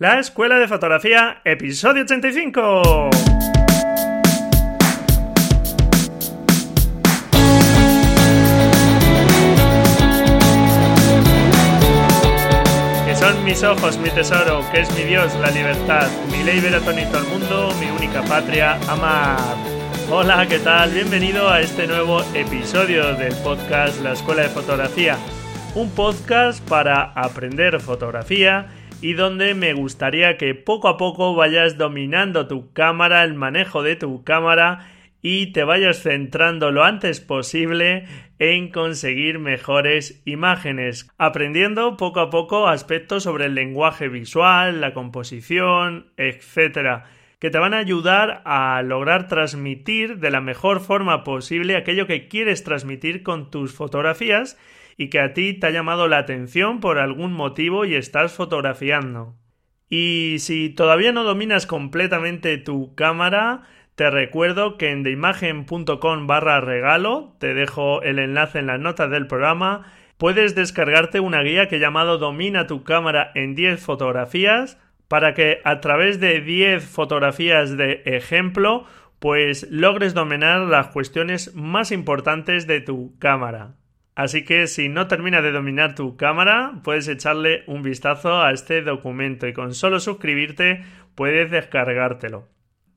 La Escuela de Fotografía, episodio 85. Que son mis ojos, mi tesoro, que es mi Dios, la libertad, mi ley veratonito al mundo, mi única patria, amar. Hola, ¿qué tal? Bienvenido a este nuevo episodio del podcast La Escuela de Fotografía. Un podcast para aprender fotografía y donde me gustaría que poco a poco vayas dominando tu cámara, el manejo de tu cámara y te vayas centrando lo antes posible en conseguir mejores imágenes, aprendiendo poco a poco aspectos sobre el lenguaje visual, la composición, etcétera, que te van a ayudar a lograr transmitir de la mejor forma posible aquello que quieres transmitir con tus fotografías y que a ti te ha llamado la atención por algún motivo y estás fotografiando. Y si todavía no dominas completamente tu cámara, te recuerdo que en deimagen.com barra regalo, te dejo el enlace en las notas del programa, puedes descargarte una guía que he llamado Domina tu cámara en 10 fotografías para que a través de 10 fotografías de ejemplo pues logres dominar las cuestiones más importantes de tu cámara. Así que si no terminas de dominar tu cámara, puedes echarle un vistazo a este documento y con solo suscribirte puedes descargártelo.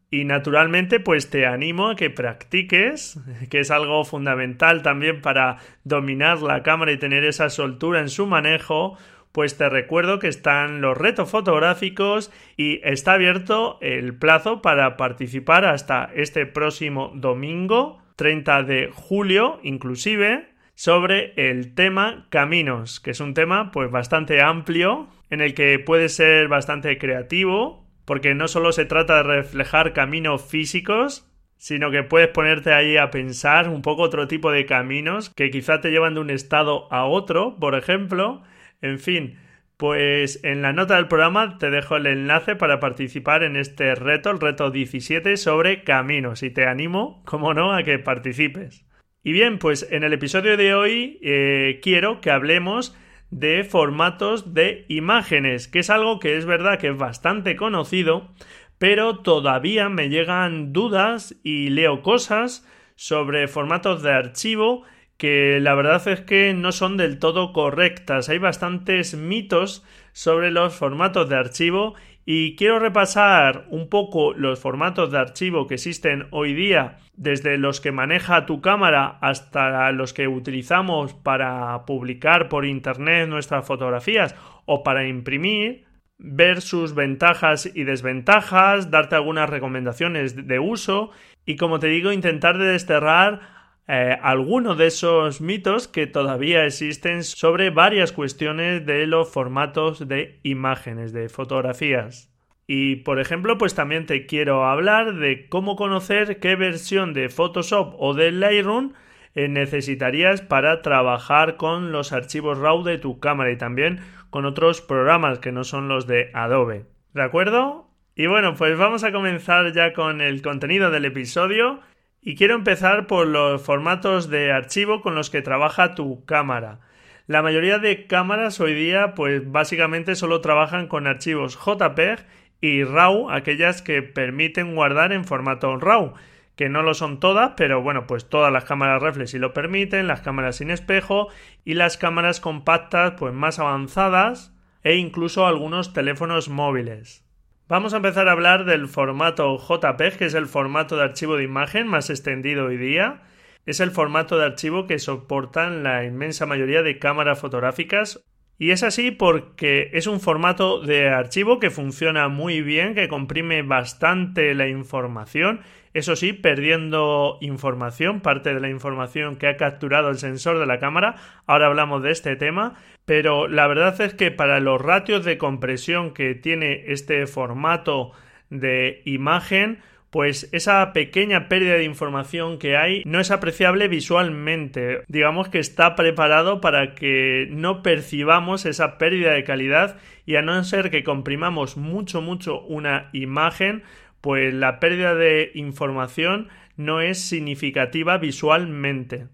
Y naturalmente, pues te animo a que practiques, que es algo fundamental también para dominar la cámara y tener esa soltura en su manejo. Pues te recuerdo que están los retos fotográficos y está abierto el plazo para participar hasta este próximo domingo, 30 de julio, inclusive, sobre el tema caminos, que es un tema pues bastante amplio en el que puede ser bastante creativo, porque no solo se trata de reflejar caminos físicos, sino que puedes ponerte ahí a pensar un poco otro tipo de caminos que quizá te llevan de un estado a otro, por ejemplo. En fin, pues en la nota del programa te dejo el enlace para participar en este reto, el reto 17 sobre caminos, y te animo, como no, a que participes. Y bien, pues en el episodio de hoy eh, quiero que hablemos de formatos de imágenes, que es algo que es verdad que es bastante conocido, pero todavía me llegan dudas y leo cosas sobre formatos de archivo que la verdad es que no son del todo correctas. Hay bastantes mitos sobre los formatos de archivo y quiero repasar un poco los formatos de archivo que existen hoy día, desde los que maneja tu cámara hasta los que utilizamos para publicar por internet nuestras fotografías o para imprimir, ver sus ventajas y desventajas, darte algunas recomendaciones de uso y como te digo intentar de desterrar eh, algunos de esos mitos que todavía existen sobre varias cuestiones de los formatos de imágenes, de fotografías. Y por ejemplo, pues también te quiero hablar de cómo conocer qué versión de Photoshop o de Lightroom eh, necesitarías para trabajar con los archivos RAW de tu cámara y también con otros programas que no son los de Adobe. ¿De acuerdo? Y bueno, pues vamos a comenzar ya con el contenido del episodio. Y quiero empezar por los formatos de archivo con los que trabaja tu cámara. La mayoría de cámaras hoy día pues básicamente solo trabajan con archivos JPEG y RAW, aquellas que permiten guardar en formato RAW, que no lo son todas, pero bueno, pues todas las cámaras reflex sí lo permiten, las cámaras sin espejo y las cámaras compactas pues más avanzadas e incluso algunos teléfonos móviles. Vamos a empezar a hablar del formato JPEG, que es el formato de archivo de imagen más extendido hoy día. Es el formato de archivo que soportan la inmensa mayoría de cámaras fotográficas y es así porque es un formato de archivo que funciona muy bien, que comprime bastante la información, eso sí, perdiendo información, parte de la información que ha capturado el sensor de la cámara. Ahora hablamos de este tema, pero la verdad es que para los ratios de compresión que tiene este formato de imagen, pues esa pequeña pérdida de información que hay no es apreciable visualmente. Digamos que está preparado para que no percibamos esa pérdida de calidad y a no ser que comprimamos mucho mucho una imagen, pues la pérdida de información no es significativa visualmente.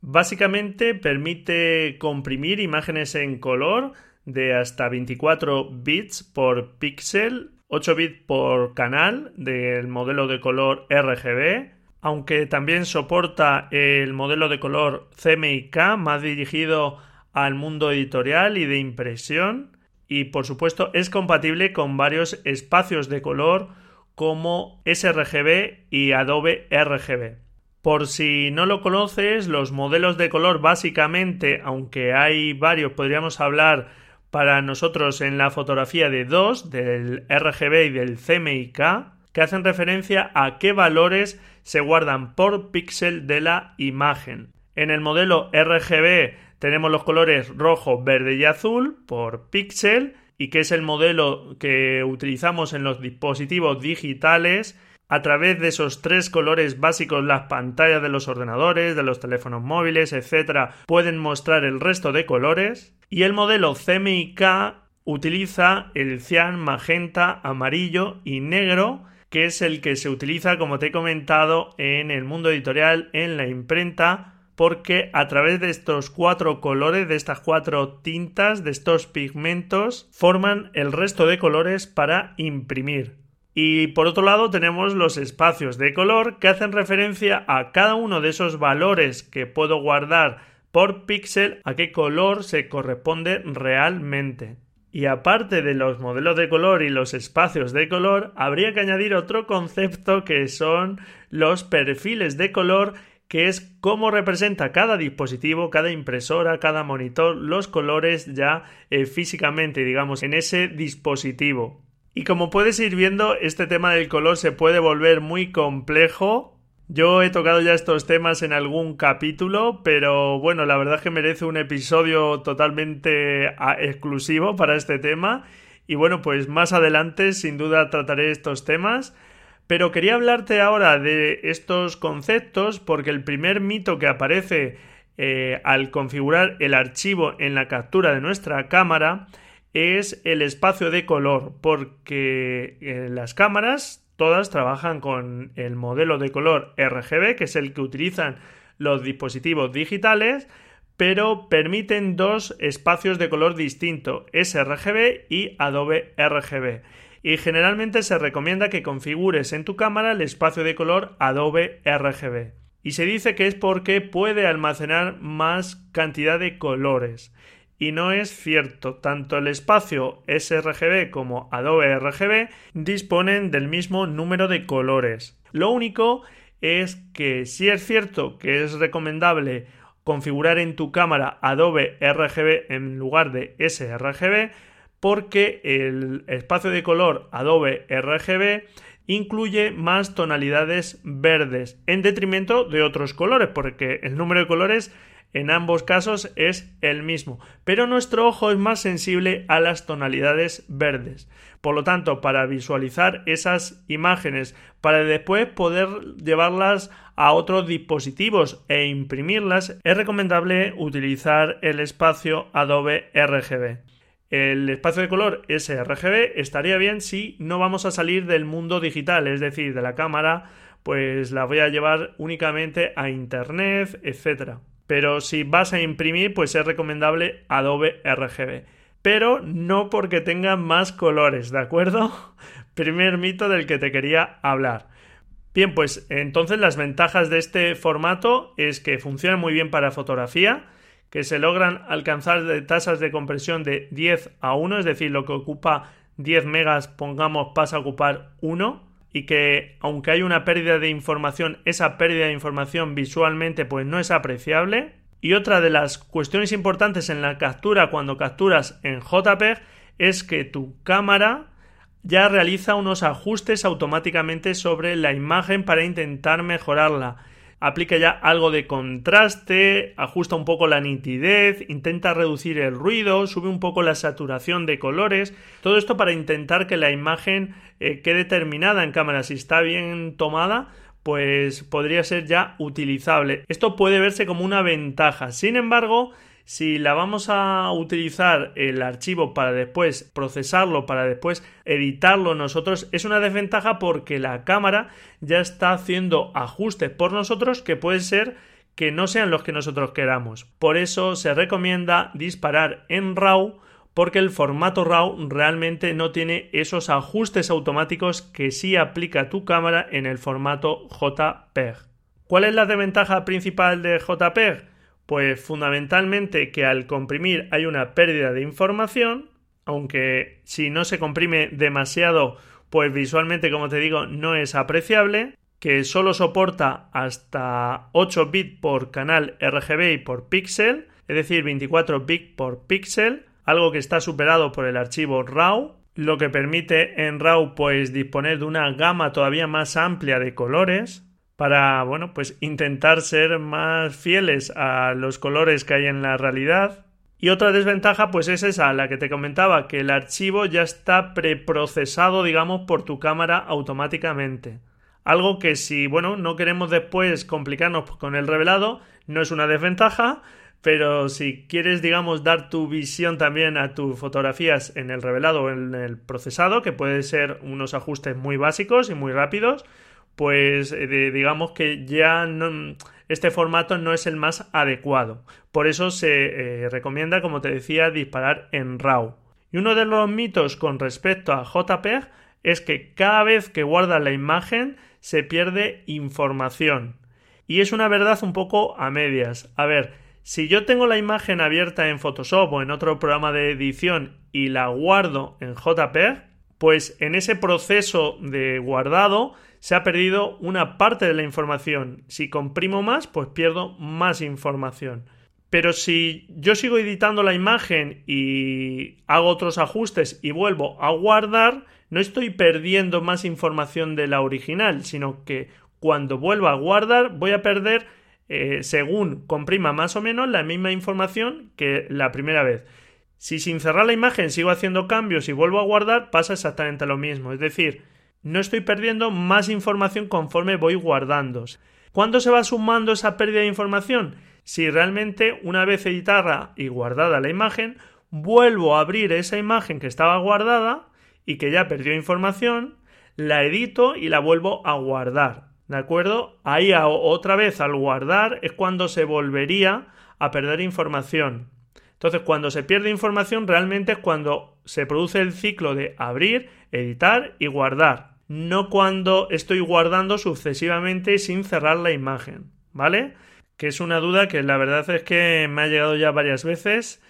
Básicamente permite comprimir imágenes en color de hasta 24 bits por píxel, 8 bits por canal del modelo de color RGB, aunque también soporta el modelo de color CMYK más dirigido al mundo editorial y de impresión y por supuesto es compatible con varios espacios de color como sRGB y Adobe RGB. Por si no lo conoces, los modelos de color básicamente, aunque hay varios, podríamos hablar para nosotros en la fotografía de dos, del RGB y del CMYK, que hacen referencia a qué valores se guardan por píxel de la imagen. En el modelo RGB tenemos los colores rojo, verde y azul por píxel y que es el modelo que utilizamos en los dispositivos digitales a través de esos tres colores básicos las pantallas de los ordenadores, de los teléfonos móviles, etcétera, pueden mostrar el resto de colores. Y el modelo CMYK utiliza el cian, magenta, amarillo y negro que es el que se utiliza como te he comentado en el mundo editorial en la imprenta porque a través de estos cuatro colores, de estas cuatro tintas, de estos pigmentos, forman el resto de colores para imprimir. Y por otro lado tenemos los espacios de color que hacen referencia a cada uno de esos valores que puedo guardar por píxel a qué color se corresponde realmente. Y aparte de los modelos de color y los espacios de color, habría que añadir otro concepto que son los perfiles de color que es cómo representa cada dispositivo, cada impresora, cada monitor, los colores ya eh, físicamente, digamos, en ese dispositivo. Y como puedes ir viendo, este tema del color se puede volver muy complejo. Yo he tocado ya estos temas en algún capítulo, pero bueno, la verdad es que merece un episodio totalmente ah, exclusivo para este tema. Y bueno, pues más adelante sin duda trataré estos temas. Pero quería hablarte ahora de estos conceptos porque el primer mito que aparece eh, al configurar el archivo en la captura de nuestra cámara es el espacio de color, porque eh, las cámaras todas trabajan con el modelo de color RGB, que es el que utilizan los dispositivos digitales, pero permiten dos espacios de color distinto, sRGB y Adobe RGB. Y generalmente se recomienda que configures en tu cámara el espacio de color Adobe RGB. Y se dice que es porque puede almacenar más cantidad de colores y no es cierto. Tanto el espacio sRGB como Adobe RGB disponen del mismo número de colores. Lo único es que si es cierto que es recomendable configurar en tu cámara Adobe RGB en lugar de sRGB porque el espacio de color Adobe RGB incluye más tonalidades verdes en detrimento de otros colores porque el número de colores en ambos casos es el mismo, pero nuestro ojo es más sensible a las tonalidades verdes. Por lo tanto, para visualizar esas imágenes, para después poder llevarlas a otros dispositivos e imprimirlas, es recomendable utilizar el espacio Adobe RGB. El espacio de color sRGB estaría bien si no vamos a salir del mundo digital, es decir, de la cámara, pues la voy a llevar únicamente a internet, etcétera. Pero si vas a imprimir, pues es recomendable Adobe RGB. Pero no porque tenga más colores, ¿de acuerdo? Primer mito del que te quería hablar. Bien, pues entonces las ventajas de este formato es que funciona muy bien para fotografía, que se logran alcanzar tasas de compresión de 10 a 1, es decir, lo que ocupa 10 megas, pongamos, pasa a ocupar 1 y que aunque hay una pérdida de información, esa pérdida de información visualmente pues no es apreciable. Y otra de las cuestiones importantes en la captura cuando capturas en JPEG es que tu cámara ya realiza unos ajustes automáticamente sobre la imagen para intentar mejorarla aplica ya algo de contraste, ajusta un poco la nitidez, intenta reducir el ruido, sube un poco la saturación de colores, todo esto para intentar que la imagen eh, quede terminada en cámara. Si está bien tomada, pues podría ser ya utilizable. Esto puede verse como una ventaja. Sin embargo, si la vamos a utilizar el archivo para después procesarlo, para después editarlo nosotros, es una desventaja porque la cámara ya está haciendo ajustes por nosotros que puede ser que no sean los que nosotros queramos. Por eso se recomienda disparar en RAW porque el formato RAW realmente no tiene esos ajustes automáticos que sí aplica tu cámara en el formato JPEG. ¿Cuál es la desventaja principal de JPEG? Pues fundamentalmente que al comprimir hay una pérdida de información, aunque si no se comprime demasiado, pues visualmente, como te digo, no es apreciable, que solo soporta hasta 8 bits por canal RGB y por píxel, es decir, 24 bits por píxel, algo que está superado por el archivo RAW, lo que permite en RAW pues disponer de una gama todavía más amplia de colores para, bueno, pues intentar ser más fieles a los colores que hay en la realidad. Y otra desventaja pues es esa, la que te comentaba, que el archivo ya está preprocesado, digamos, por tu cámara automáticamente. Algo que si, bueno, no queremos después complicarnos con el revelado, no es una desventaja, pero si quieres, digamos, dar tu visión también a tus fotografías en el revelado o en el procesado, que puede ser unos ajustes muy básicos y muy rápidos, pues eh, digamos que ya este formato no es el más adecuado. Por eso se eh, recomienda, como te decía, disparar en RAW. Y uno de los mitos con respecto a JPEG es que cada vez que guardas la imagen se pierde información. Y es una verdad un poco a medias. A ver, si yo tengo la imagen abierta en Photoshop o en otro programa de edición y la guardo en JPEG, pues en ese proceso de guardado se ha perdido una parte de la información. Si comprimo más, pues pierdo más información. Pero si yo sigo editando la imagen y hago otros ajustes y vuelvo a guardar, no estoy perdiendo más información de la original, sino que cuando vuelva a guardar voy a perder eh, según comprima más o menos la misma información que la primera vez. Si sin cerrar la imagen sigo haciendo cambios y vuelvo a guardar, pasa exactamente lo mismo. Es decir, no estoy perdiendo más información conforme voy guardando. ¿Cuándo se va sumando esa pérdida de información? Si realmente una vez editada y guardada la imagen, vuelvo a abrir esa imagen que estaba guardada y que ya perdió información, la edito y la vuelvo a guardar. ¿De acuerdo? Ahí otra vez al guardar es cuando se volvería a perder información. Entonces, cuando se pierde información, realmente es cuando se produce el ciclo de abrir, editar y guardar. No cuando estoy guardando sucesivamente sin cerrar la imagen. ¿Vale? Que es una duda que la verdad es que me ha llegado ya varias veces.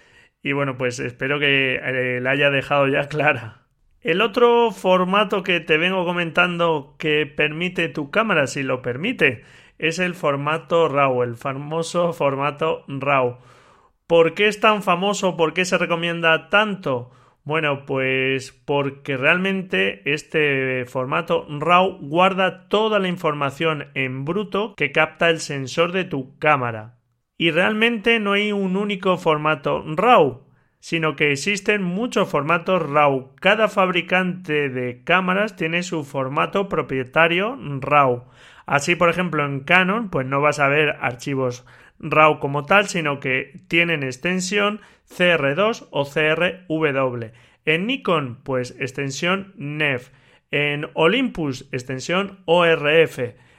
Y bueno, pues espero que eh, la haya dejado ya clara. El otro formato que te vengo comentando que permite tu cámara, si lo permite, es el formato RAW, el famoso formato RAW. ¿Por qué es tan famoso? ¿Por qué se recomienda tanto? Bueno, pues porque realmente este formato RAW guarda toda la información en bruto que capta el sensor de tu cámara. Y realmente no hay un único formato RAW sino que existen muchos formatos RAW. Cada fabricante de cámaras tiene su formato propietario RAW. Así, por ejemplo, en Canon, pues no vas a ver archivos RAW como tal, sino que tienen extensión CR2 o CRW. En Nikon, pues extensión NEF. En Olympus, extensión ORF,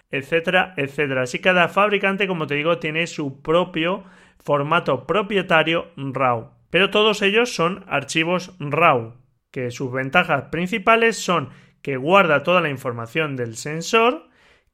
etcétera, etcétera. Así cada fabricante, como te digo, tiene su propio formato propietario RAW. Pero todos ellos son archivos RAW, que sus ventajas principales son que guarda toda la información del sensor,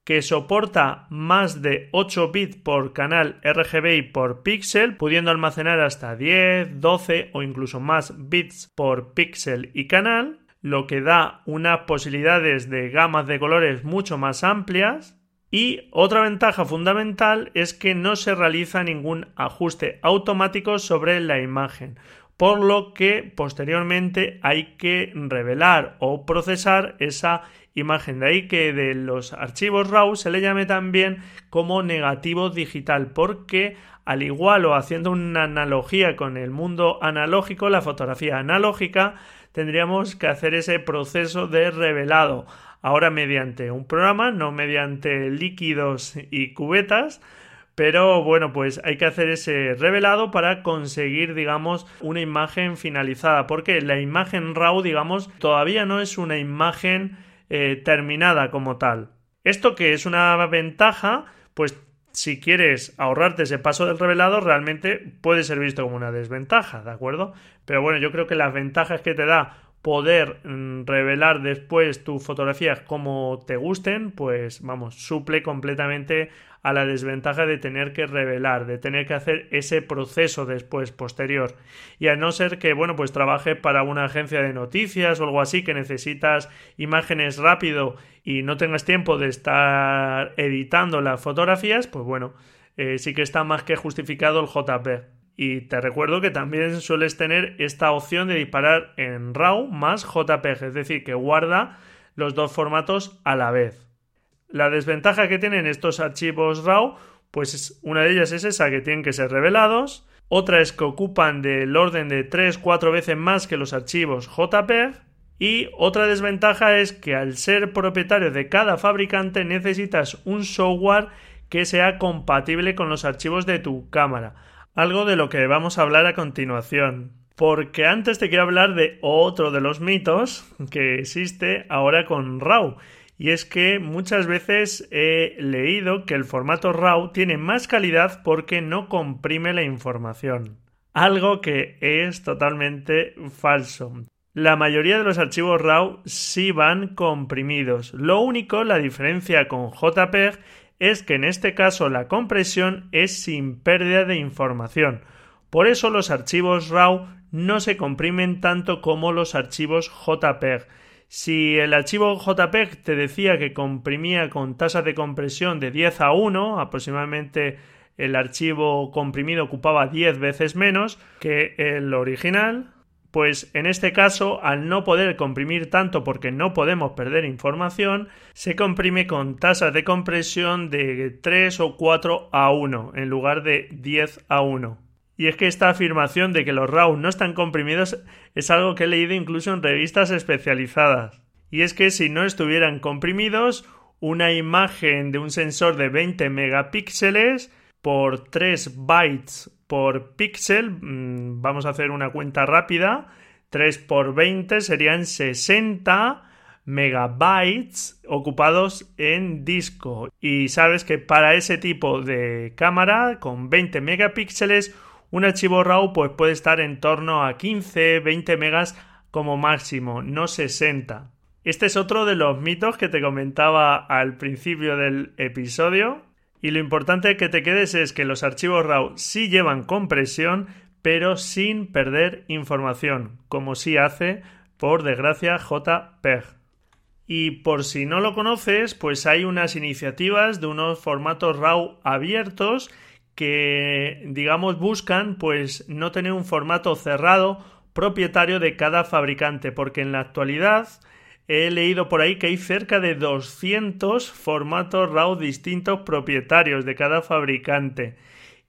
que soporta más de 8 bits por canal RGB y por píxel, pudiendo almacenar hasta 10, 12 o incluso más bits por píxel y canal, lo que da unas posibilidades de gamas de colores mucho más amplias, y otra ventaja fundamental es que no se realiza ningún ajuste automático sobre la imagen, por lo que posteriormente hay que revelar o procesar esa imagen. De ahí que de los archivos RAW se le llame también como negativo digital, porque al igual o haciendo una analogía con el mundo analógico, la fotografía analógica, tendríamos que hacer ese proceso de revelado ahora mediante un programa, no mediante líquidos y cubetas, pero bueno, pues hay que hacer ese revelado para conseguir, digamos, una imagen finalizada, porque la imagen RAW, digamos, todavía no es una imagen eh, terminada como tal. Esto que es una ventaja, pues si quieres ahorrarte ese paso del revelado, realmente puede ser visto como una desventaja, ¿de acuerdo? Pero bueno, yo creo que las ventajas que te da poder mm, revelar después tus fotografías como te gusten, pues vamos, suple completamente a la desventaja de tener que revelar, de tener que hacer ese proceso después posterior. Y a no ser que, bueno, pues trabaje para una agencia de noticias o algo así, que necesitas imágenes rápido y no tengas tiempo de estar editando las fotografías, pues bueno, eh, sí que está más que justificado el JP. Y te recuerdo que también sueles tener esta opción de disparar en RAW más JPG, es decir, que guarda los dos formatos a la vez. La desventaja que tienen estos archivos RAW, pues una de ellas es esa que tienen que ser revelados, otra es que ocupan del orden de 3-4 veces más que los archivos JPEG y otra desventaja es que al ser propietario de cada fabricante necesitas un software que sea compatible con los archivos de tu cámara algo de lo que vamos a hablar a continuación. Porque antes te quiero hablar de otro de los mitos que existe ahora con RAW. Y es que muchas veces he leído que el formato RAW tiene más calidad porque no comprime la información. Algo que es totalmente falso. La mayoría de los archivos RAW sí van comprimidos. Lo único, la diferencia con JPEG es que en este caso la compresión es sin pérdida de información. Por eso los archivos RAW no se comprimen tanto como los archivos JPEG. Si el archivo JPEG te decía que comprimía con tasa de compresión de 10 a 1, aproximadamente el archivo comprimido ocupaba 10 veces menos que el original, pues en este caso, al no poder comprimir tanto porque no podemos perder información, se comprime con tasas de compresión de 3 o 4 a 1 en lugar de 10 a 1. Y es que esta afirmación de que los RAW no están comprimidos es algo que he leído incluso en revistas especializadas. Y es que si no estuvieran comprimidos, una imagen de un sensor de 20 megapíxeles por 3 bytes por píxel, mm, vamos a hacer una cuenta rápida, 3 por 20 serían 60 megabytes ocupados en disco. Y sabes que para ese tipo de cámara con 20 megapíxeles, un archivo RAW pues puede estar en torno a 15, 20 megas como máximo, no 60. Este es otro de los mitos que te comentaba al principio del episodio. Y lo importante que te quedes es que los archivos RAW sí llevan compresión, pero sin perder información, como sí hace, por desgracia, JPEG. Y por si no lo conoces, pues hay unas iniciativas de unos formatos RAW abiertos que, digamos, buscan pues no tener un formato cerrado propietario de cada fabricante, porque en la actualidad he leído por ahí que hay cerca de 200 formatos RAW distintos propietarios de cada fabricante.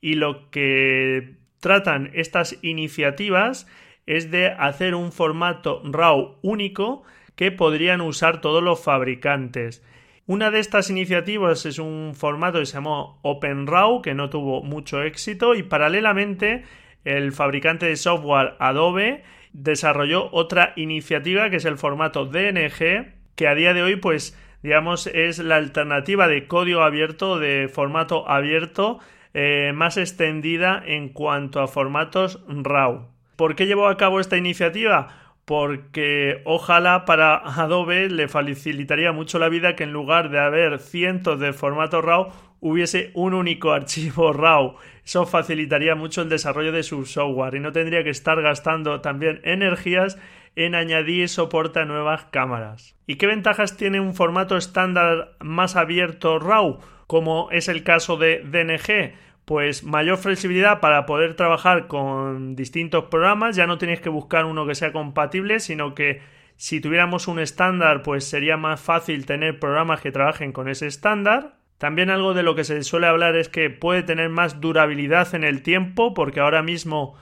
Y lo que tratan estas iniciativas es de hacer un formato RAW único que podrían usar todos los fabricantes. Una de estas iniciativas es un formato que se llamó OpenRAW, que no tuvo mucho éxito, y paralelamente el fabricante de software Adobe desarrolló otra iniciativa que es el formato DNG, que a día de hoy, pues, digamos, es la alternativa de código abierto, de formato abierto, eh, más extendida en cuanto a formatos RAW. ¿Por qué llevó a cabo esta iniciativa? porque ojalá para Adobe le facilitaría mucho la vida que en lugar de haber cientos de formatos RAW hubiese un único archivo RAW. Eso facilitaría mucho el desarrollo de su software y no tendría que estar gastando también energías en añadir soporte a nuevas cámaras. ¿Y qué ventajas tiene un formato estándar más abierto RAW, como es el caso de DNG? pues mayor flexibilidad para poder trabajar con distintos programas. Ya no tenéis que buscar uno que sea compatible, sino que si tuviéramos un estándar, pues sería más fácil tener programas que trabajen con ese estándar. También algo de lo que se suele hablar es que puede tener más durabilidad en el tiempo, porque ahora mismo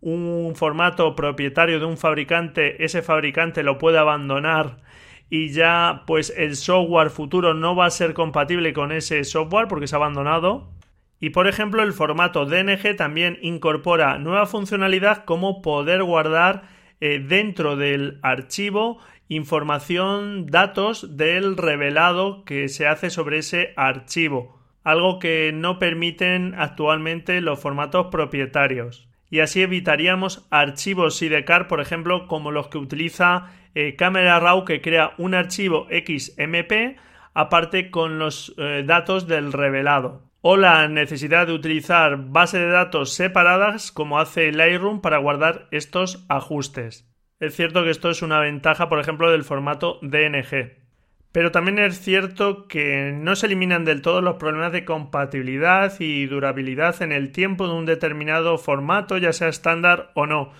un formato propietario de un fabricante, ese fabricante lo puede abandonar y ya pues el software futuro no va a ser compatible con ese software porque se ha abandonado. Y por ejemplo, el formato DNG también incorpora nueva funcionalidad como poder guardar eh, dentro del archivo información, datos del revelado que se hace sobre ese archivo. algo que no permiten actualmente los formatos propietarios. Y así evitaríamos archivos sidecar, por ejemplo, como los que utiliza eh, Camera Raw, que crea un archivo XMP aparte con los eh, datos del revelado. O la necesidad de utilizar bases de datos separadas, como hace Lightroom, para guardar estos ajustes. Es cierto que esto es una ventaja, por ejemplo, del formato DNG. Pero también es cierto que no se eliminan del todo los problemas de compatibilidad y durabilidad en el tiempo de un determinado formato, ya sea estándar o no,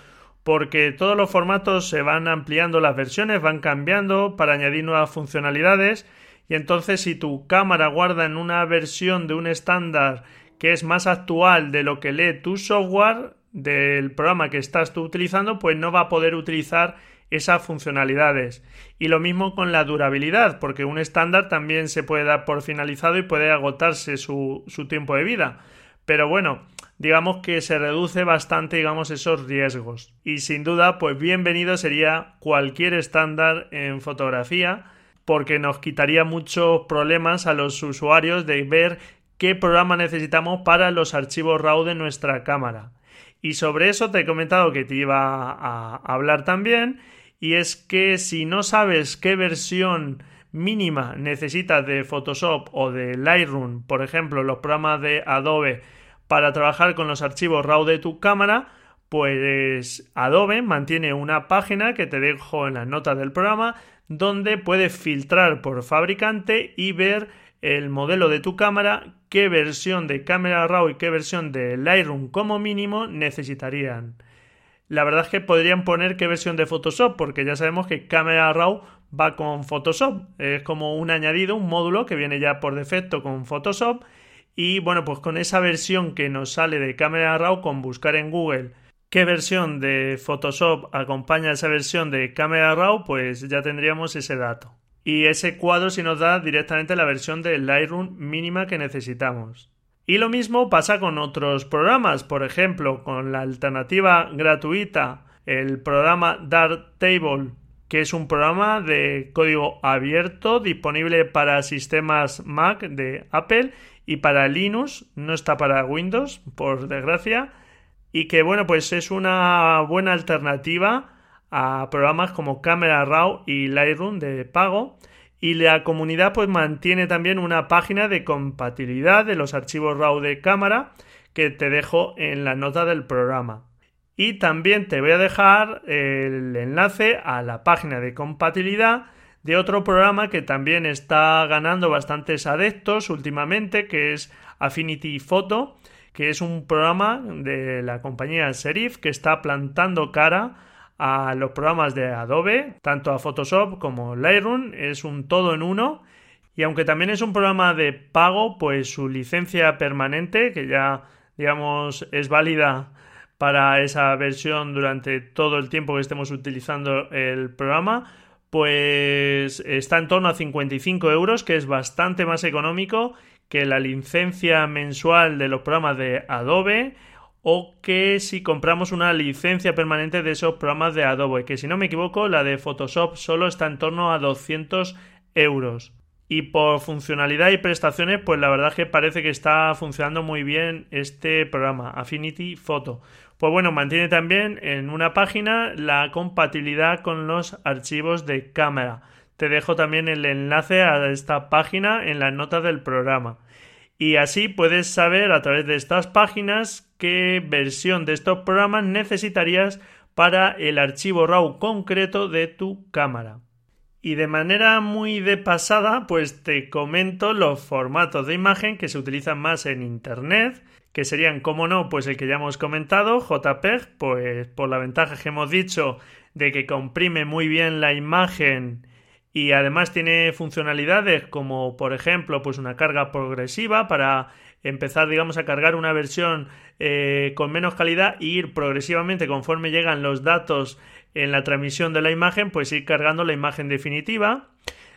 porque todos los formatos se van ampliando las versiones, van cambiando para añadir nuevas funcionalidades y entonces si tu cámara guarda en una versión de un estándar que es más actual de lo que lee tu software del programa que estás tú utilizando, pues no va a poder utilizar esas funcionalidades. Y lo mismo con la durabilidad, porque un estándar también se puede dar por finalizado y puede agotarse su, su tiempo de vida. Pero bueno, digamos que se reduce bastante, digamos, esos riesgos. Y sin duda, pues bienvenido sería cualquier estándar en fotografía, porque nos quitaría muchos problemas a los usuarios de ver qué programa necesitamos para los archivos RAW de nuestra cámara. Y sobre eso te he comentado que te iba a hablar también y es que si no sabes qué versión mínima necesitas de Photoshop o de Lightroom, por ejemplo, los programas de Adobe para trabajar con los archivos RAW de tu cámara, pues Adobe mantiene una página que te dejo en las notas del programa donde puedes filtrar por fabricante y ver el modelo de tu cámara, qué versión de cámara RAW y qué versión de Lightroom como mínimo necesitarían la verdad es que podrían poner qué versión de Photoshop, porque ya sabemos que Camera Raw va con Photoshop. Es como un añadido, un módulo que viene ya por defecto con Photoshop. Y bueno, pues con esa versión que nos sale de Camera Raw, con buscar en Google qué versión de Photoshop acompaña esa versión de Camera Raw, pues ya tendríamos ese dato. Y ese cuadro si nos da directamente la versión de Lightroom mínima que necesitamos. Y lo mismo pasa con otros programas, por ejemplo, con la alternativa gratuita, el programa Darktable, que es un programa de código abierto disponible para sistemas Mac de Apple y para Linux, no está para Windows, por desgracia, y que bueno, pues es una buena alternativa a programas como Camera Raw y Lightroom de pago y la comunidad pues mantiene también una página de compatibilidad de los archivos RAW de cámara que te dejo en la nota del programa. Y también te voy a dejar el enlace a la página de compatibilidad de otro programa que también está ganando bastantes adeptos últimamente, que es Affinity Photo, que es un programa de la compañía Serif que está plantando cara a los programas de Adobe, tanto a Photoshop como Lightroom, es un todo en uno. Y aunque también es un programa de pago, pues su licencia permanente, que ya digamos es válida para esa versión durante todo el tiempo que estemos utilizando el programa, pues está en torno a 55 euros, que es bastante más económico que la licencia mensual de los programas de Adobe o que si compramos una licencia permanente de esos programas de Adobe, que si no me equivoco, la de Photoshop solo está en torno a 200 euros. Y por funcionalidad y prestaciones, pues la verdad es que parece que está funcionando muy bien este programa, Affinity Photo. Pues bueno, mantiene también en una página la compatibilidad con los archivos de cámara. Te dejo también el enlace a esta página en las notas del programa. Y así puedes saber a través de estas páginas qué versión de estos programas necesitarías para el archivo RAW concreto de tu cámara. Y de manera muy de pasada, pues te comento los formatos de imagen que se utilizan más en Internet, que serían, como no, pues el que ya hemos comentado, JPEG, pues por la ventaja que hemos dicho de que comprime muy bien la imagen y además tiene funcionalidades como por ejemplo pues una carga progresiva para empezar digamos a cargar una versión eh, con menos calidad e ir progresivamente conforme llegan los datos en la transmisión de la imagen pues ir cargando la imagen definitiva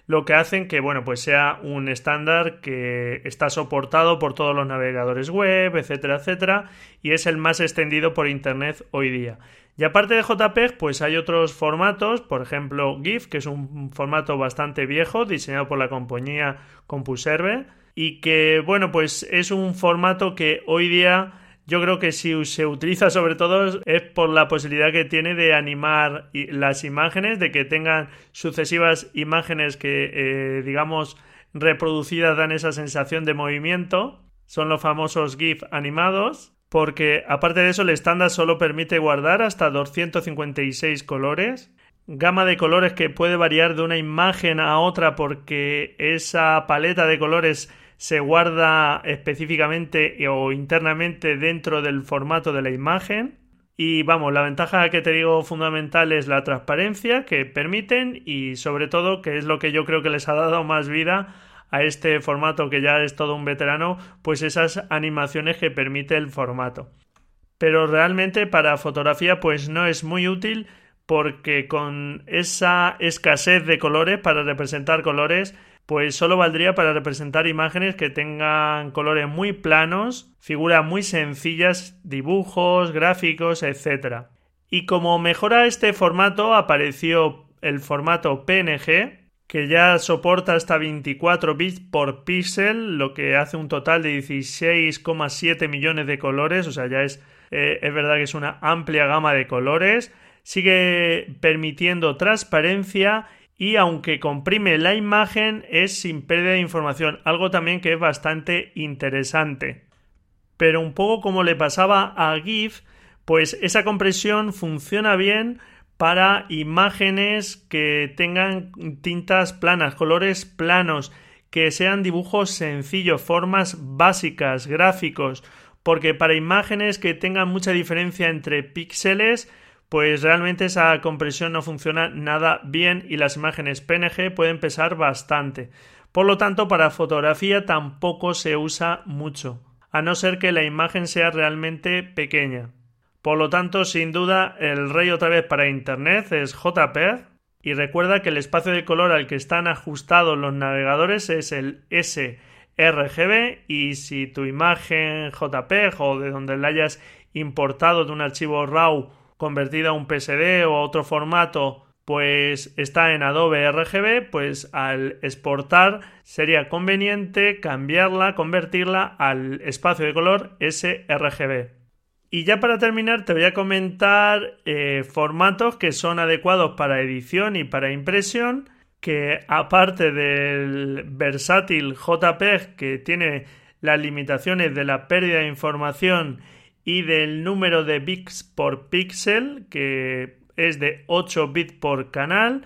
lo que hacen que bueno pues sea un estándar que está soportado por todos los navegadores web etcétera etcétera y es el más extendido por internet hoy día. Y aparte de JPEG pues hay otros formatos por ejemplo GIF que es un formato bastante viejo diseñado por la compañía CompuServe y que bueno pues es un formato que hoy día yo creo que si se utiliza sobre todo es por la posibilidad que tiene de animar las imágenes, de que tengan sucesivas imágenes que, eh, digamos, reproducidas dan esa sensación de movimiento. Son los famosos GIF animados. Porque aparte de eso, el estándar solo permite guardar hasta 256 colores. Gama de colores que puede variar de una imagen a otra porque esa paleta de colores se guarda específicamente o internamente dentro del formato de la imagen. Y vamos, la ventaja que te digo fundamental es la transparencia que permiten y sobre todo que es lo que yo creo que les ha dado más vida a este formato que ya es todo un veterano, pues esas animaciones que permite el formato. Pero realmente para fotografía pues no es muy útil porque con esa escasez de colores para representar colores pues solo valdría para representar imágenes que tengan colores muy planos, figuras muy sencillas, dibujos, gráficos, etc. Y como mejora este formato apareció el formato PNG, que ya soporta hasta 24 bits por píxel, lo que hace un total de 16,7 millones de colores, o sea, ya es, eh, es verdad que es una amplia gama de colores, sigue permitiendo transparencia y aunque comprime la imagen es sin pérdida de información, algo también que es bastante interesante. Pero un poco como le pasaba a GIF, pues esa compresión funciona bien para imágenes que tengan tintas planas, colores planos, que sean dibujos sencillos, formas básicas, gráficos, porque para imágenes que tengan mucha diferencia entre píxeles, pues realmente esa compresión no funciona nada bien y las imágenes PNG pueden pesar bastante. Por lo tanto, para fotografía tampoco se usa mucho, a no ser que la imagen sea realmente pequeña. Por lo tanto, sin duda, el rey otra vez para Internet es JPEG y recuerda que el espacio de color al que están ajustados los navegadores es el sRGB y si tu imagen JPEG o de donde la hayas importado de un archivo RAW convertida a un PSD o a otro formato pues está en Adobe RGB, pues al exportar sería conveniente cambiarla, convertirla al espacio de color sRGB. Y ya para terminar te voy a comentar eh, formatos que son adecuados para edición y para impresión, que aparte del versátil JPEG que tiene las limitaciones de la pérdida de información y del número de bits por píxel, que es de 8 bits por canal,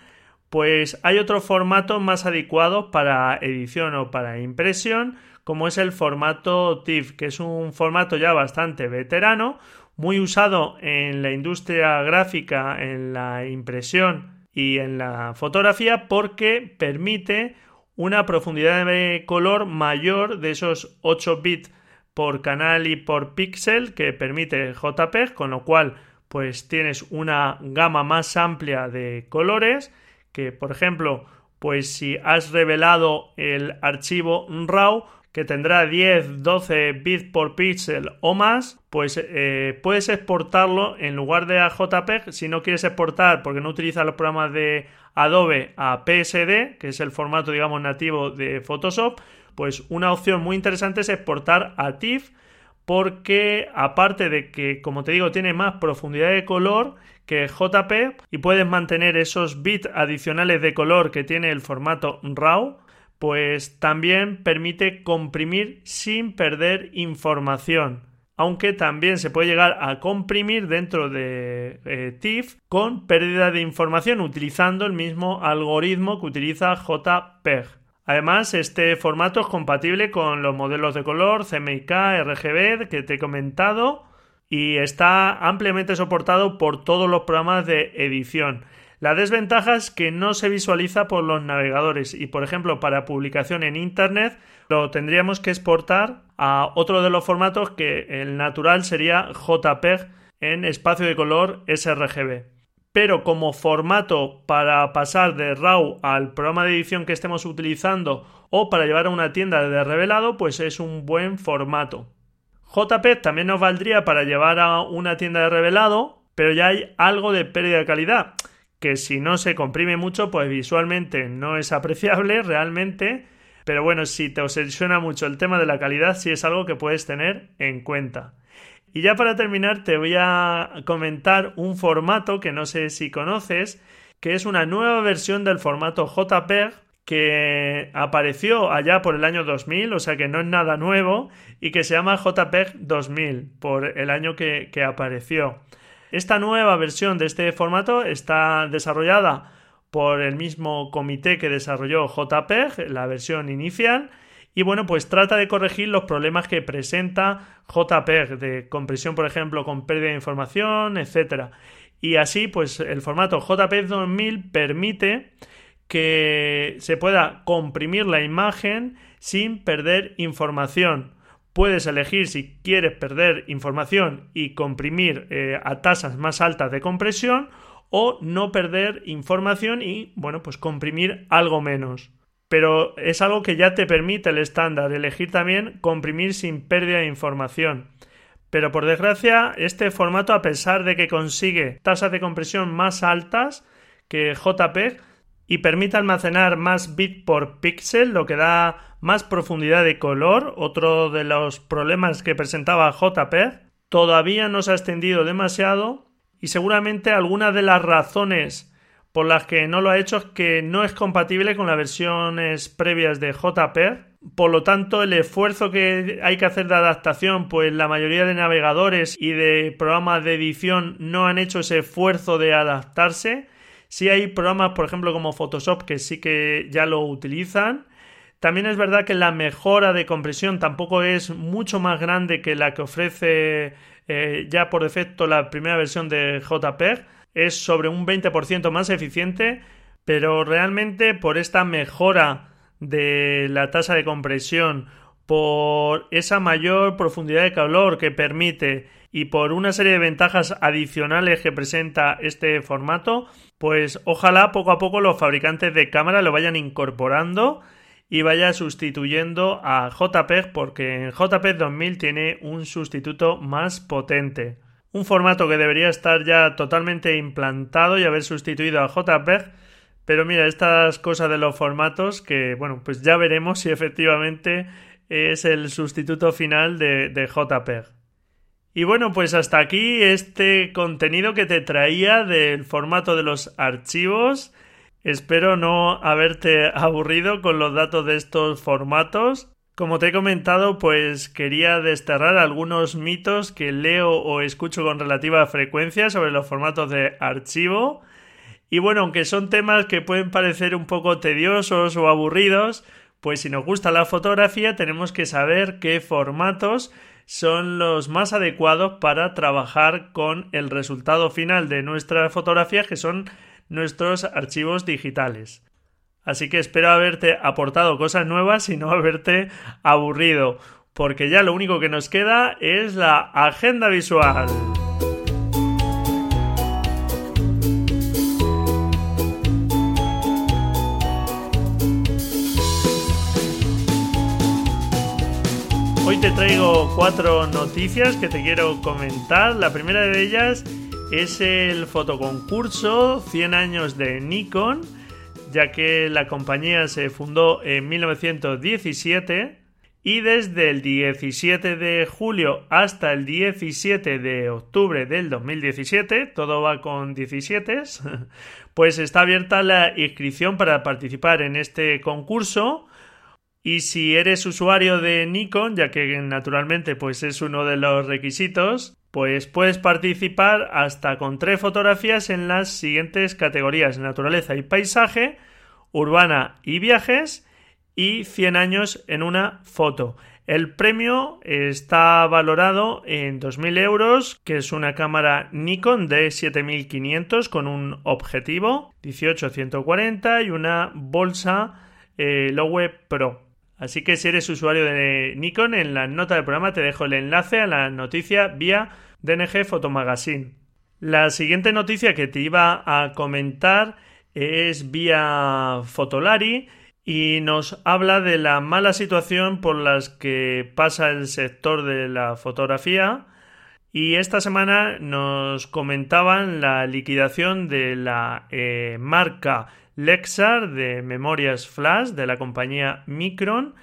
pues hay otro formato más adecuado para edición o para impresión, como es el formato TIFF, que es un formato ya bastante veterano, muy usado en la industria gráfica, en la impresión y en la fotografía, porque permite una profundidad de color mayor de esos 8 bits por canal y por píxel que permite JPEG, con lo cual pues tienes una gama más amplia de colores que por ejemplo pues si has revelado el archivo RAW que tendrá 10, 12 bits por píxel o más, pues eh, puedes exportarlo en lugar de a JPEG. Si no quieres exportar porque no utilizas los programas de Adobe a PSD, que es el formato, digamos, nativo de Photoshop, pues una opción muy interesante es exportar a TIFF porque aparte de que, como te digo, tiene más profundidad de color que JP y puedes mantener esos bits adicionales de color que tiene el formato RAW, pues también permite comprimir sin perder información. Aunque también se puede llegar a comprimir dentro de eh, TIFF con pérdida de información utilizando el mismo algoritmo que utiliza JPEG. Además, este formato es compatible con los modelos de color CMYK, RGB que te he comentado y está ampliamente soportado por todos los programas de edición. La desventaja es que no se visualiza por los navegadores y, por ejemplo, para publicación en Internet lo tendríamos que exportar a otro de los formatos que el natural sería JPEG en espacio de color sRGB. pero como formato para pasar de RAW al programa de edición que estemos utilizando o para llevar a una tienda de revelado, pues es un buen formato. JPEG también nos valdría para llevar a una tienda de revelado, pero ya hay algo de pérdida de calidad, que si no se comprime mucho, pues visualmente no es apreciable realmente, pero bueno, si te obsesiona mucho el tema de la calidad, sí es algo que puedes tener en cuenta. Y ya para terminar te voy a comentar un formato que no sé si conoces, que es una nueva versión del formato JPEG que apareció allá por el año 2000, o sea que no es nada nuevo, y que se llama JPEG 2000 por el año que, que apareció. Esta nueva versión de este formato está desarrollada por el mismo comité que desarrolló JPEG, la versión inicial, y bueno, pues trata de corregir los problemas que presenta JPEG, de compresión, por ejemplo, con pérdida de información, etc. Y así, pues el formato JPEG 2000 permite que se pueda comprimir la imagen sin perder información. Puedes elegir si quieres perder información y comprimir eh, a tasas más altas de compresión o no perder información y, bueno, pues comprimir algo menos pero es algo que ya te permite el estándar, elegir también comprimir sin pérdida de información. Pero por desgracia, este formato, a pesar de que consigue tasas de compresión más altas que JPEG y permite almacenar más bit por píxel, lo que da más profundidad de color, otro de los problemas que presentaba JPEG, todavía no se ha extendido demasiado y seguramente algunas de las razones por las que no lo ha hecho es que no es compatible con las versiones previas de JPEG. Por lo tanto, el esfuerzo que hay que hacer de adaptación, pues la mayoría de navegadores y de programas de edición no han hecho ese esfuerzo de adaptarse. Sí hay programas, por ejemplo, como Photoshop, que sí que ya lo utilizan. También es verdad que la mejora de compresión tampoco es mucho más grande que la que ofrece eh, ya por defecto la primera versión de JPEG es sobre un 20% más eficiente, pero realmente por esta mejora de la tasa de compresión, por esa mayor profundidad de calor que permite y por una serie de ventajas adicionales que presenta este formato, pues ojalá poco a poco los fabricantes de cámara lo vayan incorporando y vaya sustituyendo a JPEG porque en JPEG 2000 tiene un sustituto más potente un formato que debería estar ya totalmente implantado y haber sustituido a JPEG. Pero mira, estas cosas de los formatos que, bueno, pues ya veremos si efectivamente es el sustituto final de, de JPEG. Y bueno, pues hasta aquí este contenido que te traía del formato de los archivos. Espero no haberte aburrido con los datos de estos formatos. Como te he comentado, pues quería desterrar algunos mitos que leo o escucho con relativa frecuencia sobre los formatos de archivo. Y bueno, aunque son temas que pueden parecer un poco tediosos o aburridos, pues si nos gusta la fotografía tenemos que saber qué formatos son los más adecuados para trabajar con el resultado final de nuestra fotografía, que son nuestros archivos digitales. Así que espero haberte aportado cosas nuevas y no haberte aburrido, porque ya lo único que nos queda es la agenda visual. Te traigo cuatro noticias que te quiero comentar. La primera de ellas es el fotoconcurso 100 años de Nikon ya que la compañía se fundó en 1917 y desde el 17 de julio hasta el 17 de octubre del 2017, todo va con 17, pues está abierta la inscripción para participar en este concurso. Y si eres usuario de Nikon, ya que naturalmente pues es uno de los requisitos, pues puedes participar hasta con tres fotografías en las siguientes categorías: naturaleza y paisaje, urbana y viajes y 100 años en una foto. El premio está valorado en 2.000 euros, que es una cámara Nikon de 7500 con un objetivo 18-140 y una bolsa eh, Lowe Pro. Así que si eres usuario de Nikon, en la nota del programa te dejo el enlace a la noticia vía DNG Photomagazine. La siguiente noticia que te iba a comentar es vía Fotolari y nos habla de la mala situación por las que pasa el sector de la fotografía y esta semana nos comentaban la liquidación de la eh, marca Lexar de memorias flash de la compañía Micron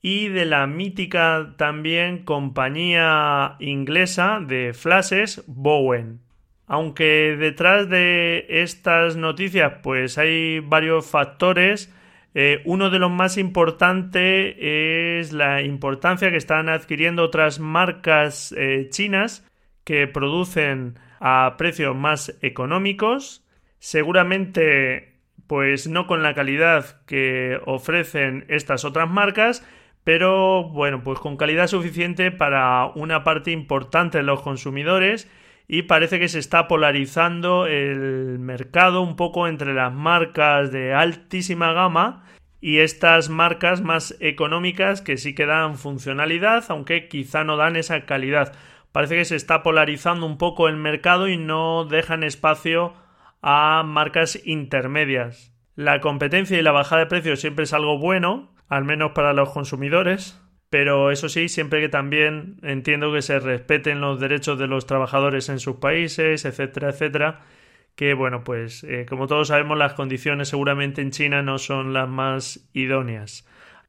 y de la mítica también compañía inglesa de flashes Bowen. Aunque detrás de estas noticias pues hay varios factores, eh, uno de los más importantes es la importancia que están adquiriendo otras marcas eh, chinas que producen a precios más económicos, seguramente pues no con la calidad que ofrecen estas otras marcas, pero bueno, pues con calidad suficiente para una parte importante de los consumidores y parece que se está polarizando el mercado un poco entre las marcas de altísima gama y estas marcas más económicas que sí que dan funcionalidad, aunque quizá no dan esa calidad. Parece que se está polarizando un poco el mercado y no dejan espacio a marcas intermedias. La competencia y la bajada de precios siempre es algo bueno, al menos para los consumidores, pero eso sí, siempre que también entiendo que se respeten los derechos de los trabajadores en sus países, etcétera, etcétera, que bueno, pues eh, como todos sabemos las condiciones seguramente en China no son las más idóneas.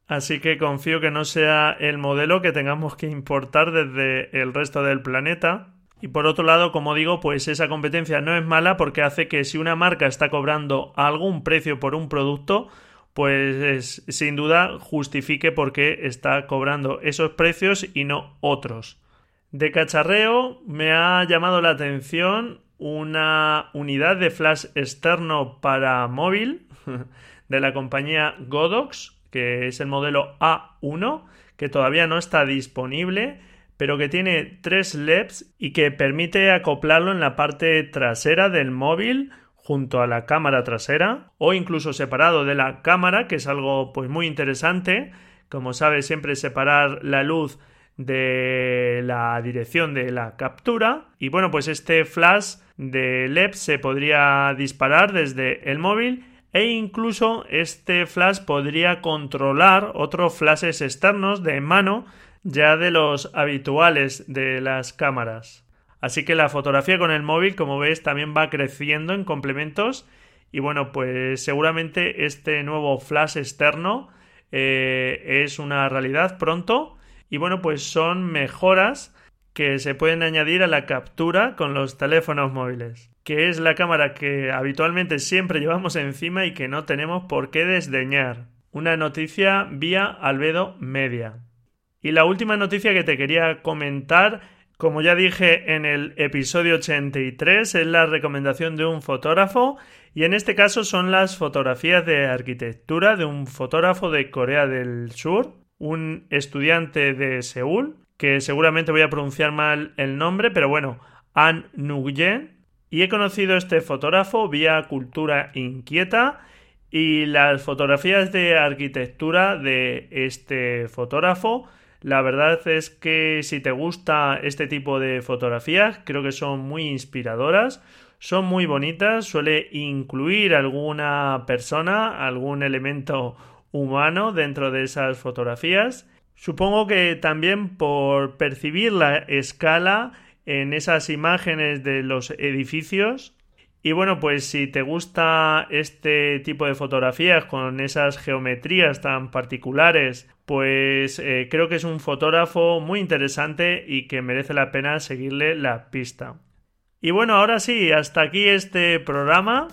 Así que confío que no sea el modelo que tengamos que importar desde el resto del planeta. Y por otro lado, como digo, pues esa competencia no es mala porque hace que si una marca está cobrando algún precio por un producto, pues sin duda justifique por qué está cobrando esos precios y no otros. De cacharreo me ha llamado la atención una unidad de flash externo para móvil de la compañía Godox que es el modelo A1, que todavía no está disponible, pero que tiene tres LEDs y que permite acoplarlo en la parte trasera del móvil junto a la cámara trasera o incluso separado de la cámara, que es algo pues muy interesante. Como sabes, siempre separar la luz de la dirección de la captura y bueno, pues este flash de LED se podría disparar desde el móvil e incluso este flash podría controlar otros flashes externos de mano ya de los habituales de las cámaras. Así que la fotografía con el móvil, como ves, también va creciendo en complementos y bueno, pues seguramente este nuevo flash externo eh, es una realidad pronto y bueno, pues son mejoras que se pueden añadir a la captura con los teléfonos móviles que es la cámara que habitualmente siempre llevamos encima y que no tenemos por qué desdeñar. Una noticia vía Albedo Media. Y la última noticia que te quería comentar, como ya dije en el episodio 83, es la recomendación de un fotógrafo y en este caso son las fotografías de arquitectura de un fotógrafo de Corea del Sur, un estudiante de Seúl, que seguramente voy a pronunciar mal el nombre, pero bueno, An Nguyen, y he conocido a este fotógrafo vía Cultura Inquieta y las fotografías de arquitectura de este fotógrafo. La verdad es que si te gusta este tipo de fotografías, creo que son muy inspiradoras, son muy bonitas, suele incluir alguna persona, algún elemento humano dentro de esas fotografías. Supongo que también por percibir la escala en esas imágenes de los edificios. Y bueno, pues si te gusta este tipo de fotografías con esas geometrías tan particulares, pues eh, creo que es un fotógrafo muy interesante y que merece la pena seguirle la pista. Y bueno, ahora sí, hasta aquí este programa.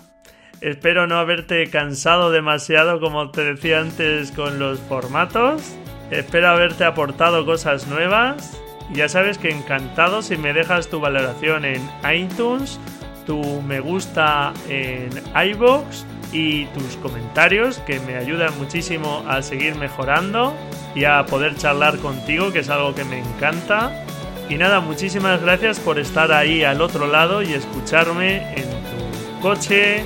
Espero no haberte cansado demasiado como te decía antes con los formatos. Espero haberte aportado cosas nuevas ya sabes que encantado si me dejas tu valoración en iTunes, tu me gusta en iBox y tus comentarios que me ayudan muchísimo a seguir mejorando y a poder charlar contigo, que es algo que me encanta. Y nada, muchísimas gracias por estar ahí al otro lado y escucharme en tu coche,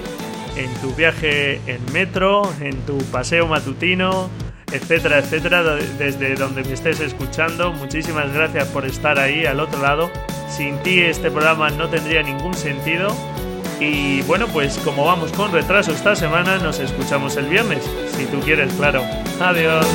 en tu viaje en metro, en tu paseo matutino etcétera, etcétera, desde donde me estés escuchando. Muchísimas gracias por estar ahí al otro lado. Sin ti este programa no tendría ningún sentido. Y bueno, pues como vamos con retraso esta semana, nos escuchamos el viernes, si tú quieres, claro. Adiós.